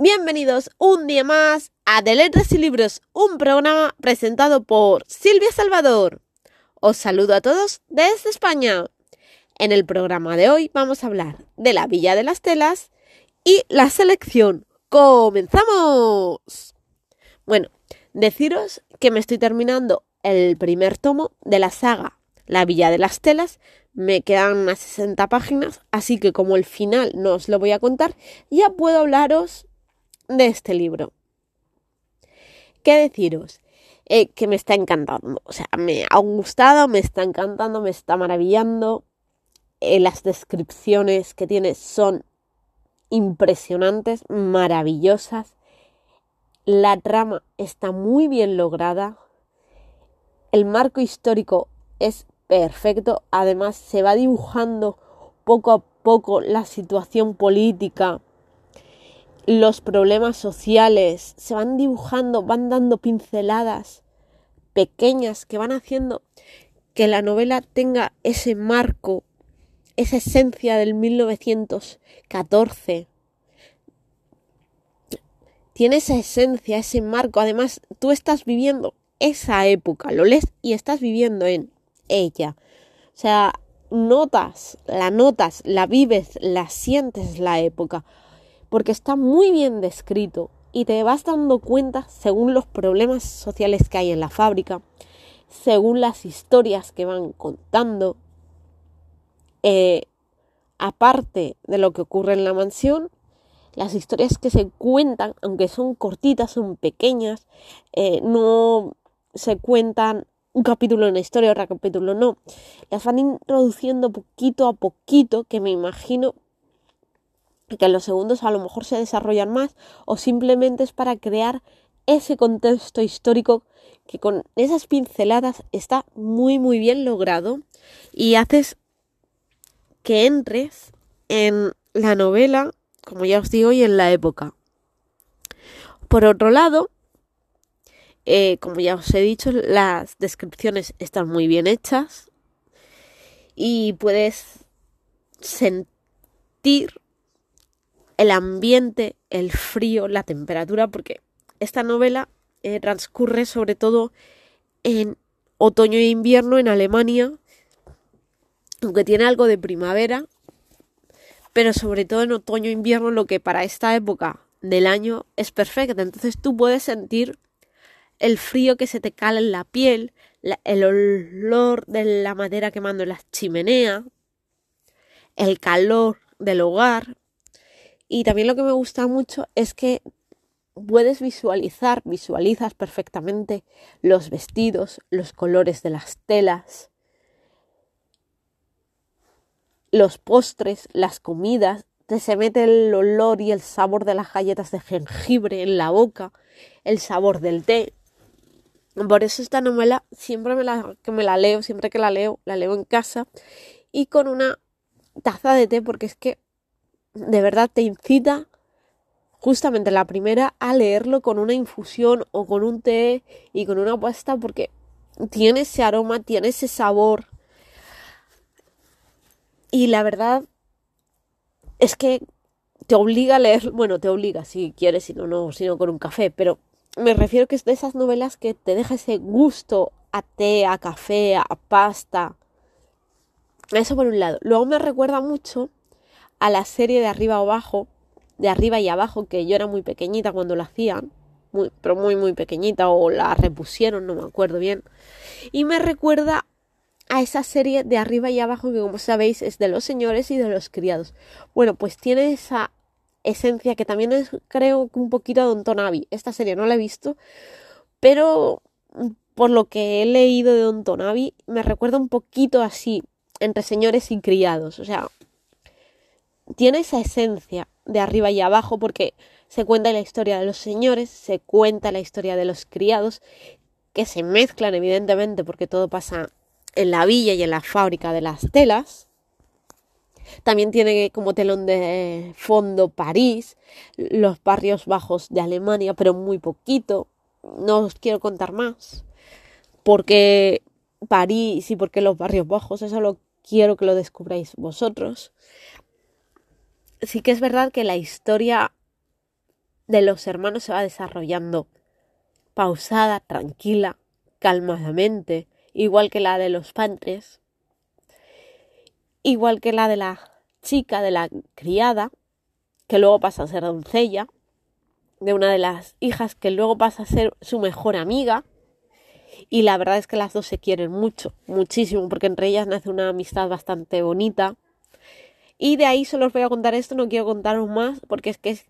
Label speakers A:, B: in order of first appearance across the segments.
A: Bienvenidos un día más a De Letras y Libros, un programa presentado por Silvia Salvador. Os saludo a todos desde España. En el programa de hoy vamos a hablar de la Villa de las Telas y la selección. ¡Comenzamos! Bueno, deciros que me estoy terminando el primer tomo de la saga La Villa de las Telas me quedan unas 60 páginas, así que como el final no os lo voy a contar, ya puedo hablaros de este libro. ¿Qué deciros? Eh, que me está encantando. O sea, me ha gustado, me está encantando, me está maravillando. Eh, las descripciones que tiene son impresionantes, maravillosas. La trama está muy bien lograda. El marco histórico es perfecto. Además, se va dibujando poco a poco la situación política, los problemas sociales, se van dibujando, van dando pinceladas pequeñas que van haciendo que la novela tenga ese marco, esa esencia del 1914. Tiene esa esencia, ese marco. Además, tú estás viviendo esa época, lo lees y estás viviendo en ella. O sea, notas, la notas, la vives, la sientes la época, porque está muy bien descrito y te vas dando cuenta según los problemas sociales que hay en la fábrica, según las historias que van contando, eh, aparte de lo que ocurre en la mansión, las historias que se cuentan, aunque son cortitas, son pequeñas, eh, no se cuentan un capítulo en la historia, otro capítulo no. Las van introduciendo poquito a poquito, que me imagino que los segundos a lo mejor se desarrollan más, o simplemente es para crear ese contexto histórico que con esas pinceladas está muy muy bien logrado y haces que entres en la novela, como ya os digo, y en la época. Por otro lado, eh, como ya os he dicho, las descripciones están muy bien hechas y puedes sentir el ambiente, el frío, la temperatura, porque esta novela eh, transcurre sobre todo en otoño e invierno en Alemania, aunque tiene algo de primavera, pero sobre todo en otoño e invierno, lo que para esta época del año es perfecta. Entonces tú puedes sentir el frío que se te cala en la piel, el olor de la madera quemando en la chimenea, el calor del hogar. Y también lo que me gusta mucho es que puedes visualizar, visualizas perfectamente los vestidos, los colores de las telas, los postres, las comidas, te se mete el olor y el sabor de las galletas de jengibre en la boca, el sabor del té, por eso esta novela siempre me la, que me la leo, siempre que la leo, la leo en casa y con una taza de té porque es que de verdad te incita justamente la primera a leerlo con una infusión o con un té y con una pasta porque tiene ese aroma, tiene ese sabor. Y la verdad es que te obliga a leer, bueno, te obliga si quieres, si no, no, sino con un café, pero me refiero que es de esas novelas que te deja ese gusto a té, a café, a pasta. Eso por un lado. Luego me recuerda mucho a la serie de arriba abajo, de arriba y abajo, que yo era muy pequeñita cuando la hacían, muy, pero muy muy pequeñita, o la repusieron, no me acuerdo bien. Y me recuerda a esa serie de arriba y abajo que como sabéis es de los señores y de los criados. Bueno, pues tiene esa esencia que también es creo un poquito Don Esta serie no la he visto, pero por lo que he leído de Don me recuerda un poquito así entre señores y criados, o sea, tiene esa esencia de arriba y abajo porque se cuenta la historia de los señores, se cuenta la historia de los criados, que se mezclan evidentemente porque todo pasa en la villa y en la fábrica de las telas, también tiene como telón de fondo París, los barrios bajos de Alemania, pero muy poquito. No os quiero contar más. Porque París y porque los barrios bajos, eso lo quiero que lo descubráis vosotros. Sí que es verdad que la historia de los hermanos se va desarrollando pausada, tranquila, calmadamente, igual que la de los padres, igual que la de la chica, de la criada, que luego pasa a ser doncella, de una de las hijas que luego pasa a ser su mejor amiga. Y la verdad es que las dos se quieren mucho, muchísimo, porque entre ellas nace una amistad bastante bonita. Y de ahí solo os voy a contar esto, no quiero contaros más, porque es que es...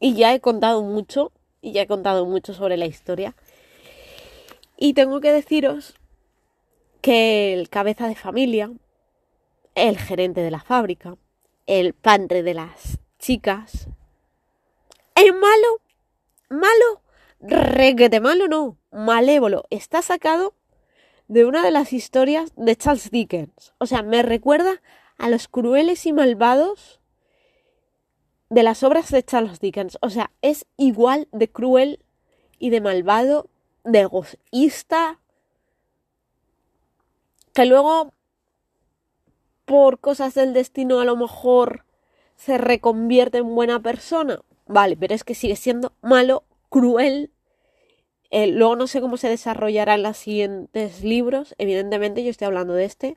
A: Y ya he contado mucho, y ya he contado mucho sobre la historia. Y tengo que deciros que el cabeza de familia, el gerente de la fábrica, el padre de las chicas, es malo, malo, requete malo no, malévolo, está sacado de una de las historias de Charles Dickens. O sea, me recuerda a los crueles y malvados de las obras de Charles Dickens. O sea, es igual de cruel y de malvado, de egoísta, que luego por cosas del destino a lo mejor se reconvierte en buena persona. Vale, pero es que sigue siendo malo, cruel. Eh, luego no sé cómo se desarrollará en los siguientes libros. Evidentemente yo estoy hablando de este,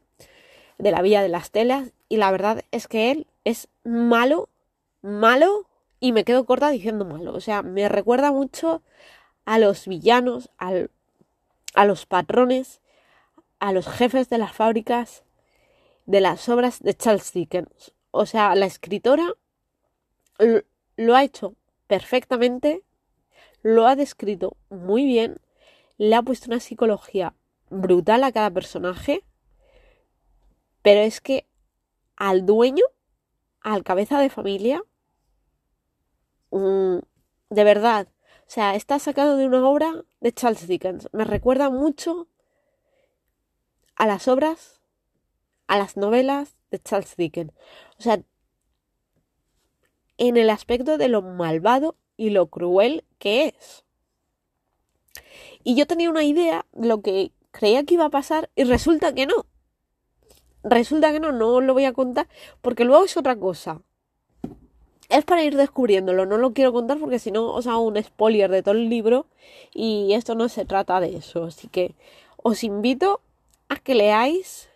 A: de la Villa de las Telas. Y la verdad es que él es malo, malo. Y me quedo corta diciendo malo. O sea, me recuerda mucho a los villanos, al, a los patrones, a los jefes de las fábricas de las obras de Charles Dickens. O sea, la escritora lo ha hecho perfectamente, lo ha descrito muy bien, le ha puesto una psicología brutal a cada personaje, pero es que al dueño, al cabeza de familia, mm, de verdad, o sea, está sacado de una obra de Charles Dickens. Me recuerda mucho a las obras a las novelas de Charles Dickens. O sea, en el aspecto de lo malvado y lo cruel que es. Y yo tenía una idea de lo que creía que iba a pasar y resulta que no. Resulta que no, no os lo voy a contar porque luego es otra cosa. Es para ir descubriéndolo, no lo quiero contar porque si no os hago un spoiler de todo el libro y esto no se trata de eso. Así que os invito a que leáis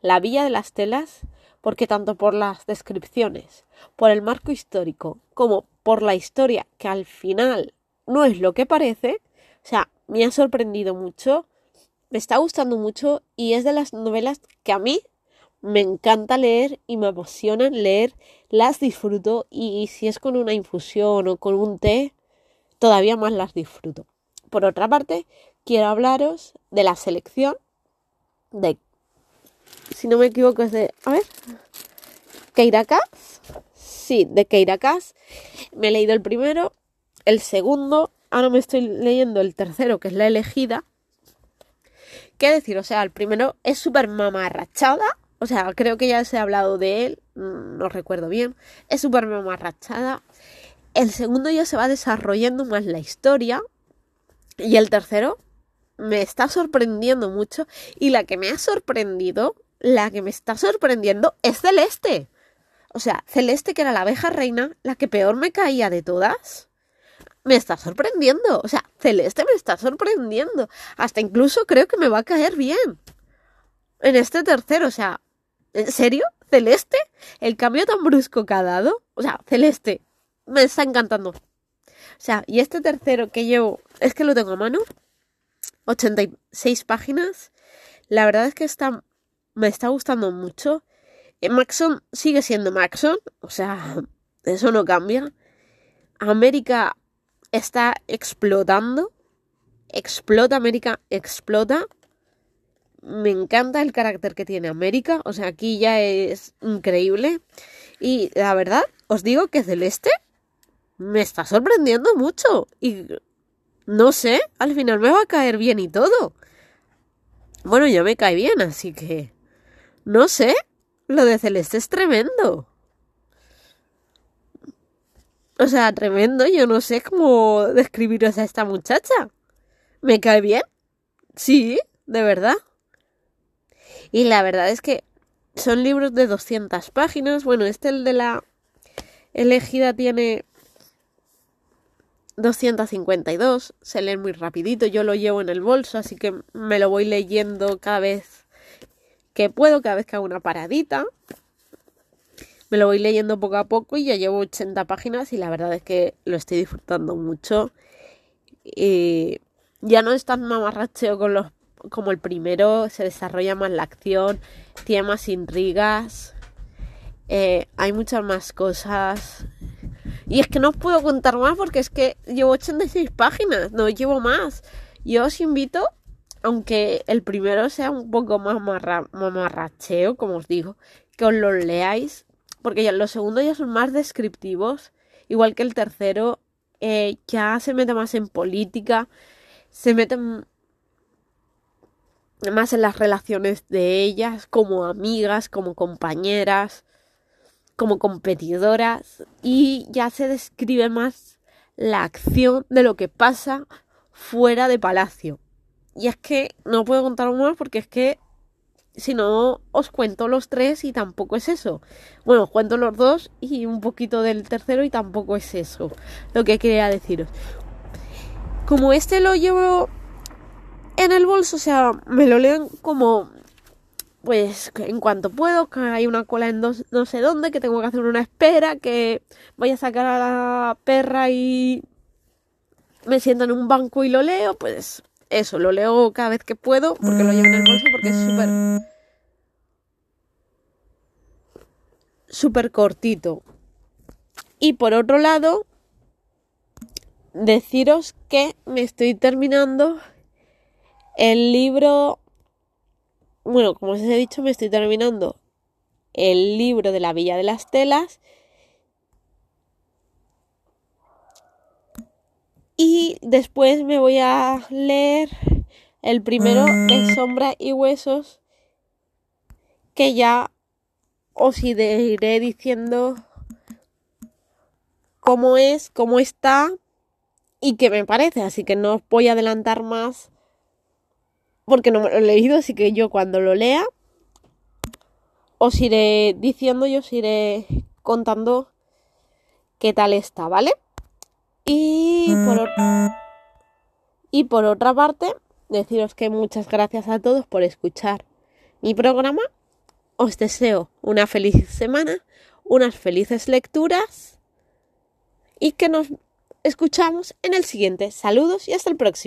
A: la Villa de las Telas, porque tanto por las descripciones, por el marco histórico, como por la historia, que al final no es lo que parece, o sea, me ha sorprendido mucho, me está gustando mucho y es de las novelas que a mí me encanta leer y me emocionan leer, las disfruto y si es con una infusión o con un té, todavía más las disfruto. Por otra parte, quiero hablaros de la selección de si no me equivoco, es de. A ver. Keirakas. Sí, de Keirakas. Me he leído el primero. El segundo. Ahora me estoy leyendo el tercero, que es la elegida. ¿Qué decir? O sea, el primero es súper mamarrachada. O sea, creo que ya se ha hablado de él. Mm, no recuerdo bien. Es súper mamarrachada. El segundo ya se va desarrollando más la historia. Y el tercero me está sorprendiendo mucho. Y la que me ha sorprendido la que me está sorprendiendo es Celeste. O sea, Celeste, que era la abeja reina, la que peor me caía de todas, me está sorprendiendo. O sea, Celeste me está sorprendiendo. Hasta incluso creo que me va a caer bien. En este tercero, o sea, ¿en serio? ¿Celeste? El cambio tan brusco que ha dado. O sea, Celeste, me está encantando. O sea, y este tercero que llevo, es que lo tengo a mano, 86 páginas. La verdad es que está me está gustando mucho. Eh, Maxon sigue siendo Maxon, o sea, eso no cambia. América está explotando. Explota América, explota. Me encanta el carácter que tiene América, o sea, aquí ya es increíble. Y la verdad, os digo que Celeste me está sorprendiendo mucho. Y no sé, al final me va a caer bien y todo. Bueno, ya me cae bien, así que no sé, lo de Celeste es tremendo. O sea, tremendo, yo no sé cómo describiros a esta muchacha. ¿Me cae bien? Sí, de verdad. Y la verdad es que son libros de 200 páginas. Bueno, este, el de la elegida, tiene 252, se lee muy rapidito, yo lo llevo en el bolso, así que me lo voy leyendo cada vez que puedo, cada vez que hago una paradita. Me lo voy leyendo poco a poco y ya llevo 80 páginas y la verdad es que lo estoy disfrutando mucho. Y ya no es tan mamarracheo con los, como el primero, se desarrolla más la acción, tiene más intrigas, eh, hay muchas más cosas. Y es que no puedo contar más porque es que llevo 86 páginas, no llevo más. Yo os invito, aunque el primero sea un poco más mamarracheo, como os digo, que os lo leáis porque ya los segundos ya son más descriptivos, igual que el tercero, eh, ya se mete más en política, se mete más en las relaciones de ellas como amigas, como compañeras, como competidoras y ya se describe más la acción de lo que pasa fuera de palacio. Y es que no puedo contar más porque es que si no os cuento los tres y tampoco es eso. Bueno, os cuento los dos y un poquito del tercero y tampoco es eso lo que quería deciros. Como este lo llevo en el bolso, o sea, me lo leen como pues en cuanto puedo, que hay una cola en no sé dónde, que tengo que hacer una espera, que voy a sacar a la perra y me siento en un banco y lo leo, pues eso, lo leo cada vez que puedo porque lo llevo en el bolso porque es súper... súper cortito. Y por otro lado, deciros que me estoy terminando el libro... Bueno, como os he dicho, me estoy terminando el libro de la Villa de las Telas Y después me voy a leer el primero de Sombra y Huesos, que ya os iré diciendo cómo es, cómo está y qué me parece. Así que no os voy a adelantar más porque no me lo he leído, así que yo cuando lo lea os iré diciendo y os iré contando qué tal está, ¿vale? Y por, y por otra parte, deciros que muchas gracias a todos por escuchar mi programa. Os deseo una feliz semana, unas felices lecturas y que nos escuchamos en el siguiente. Saludos y hasta el próximo.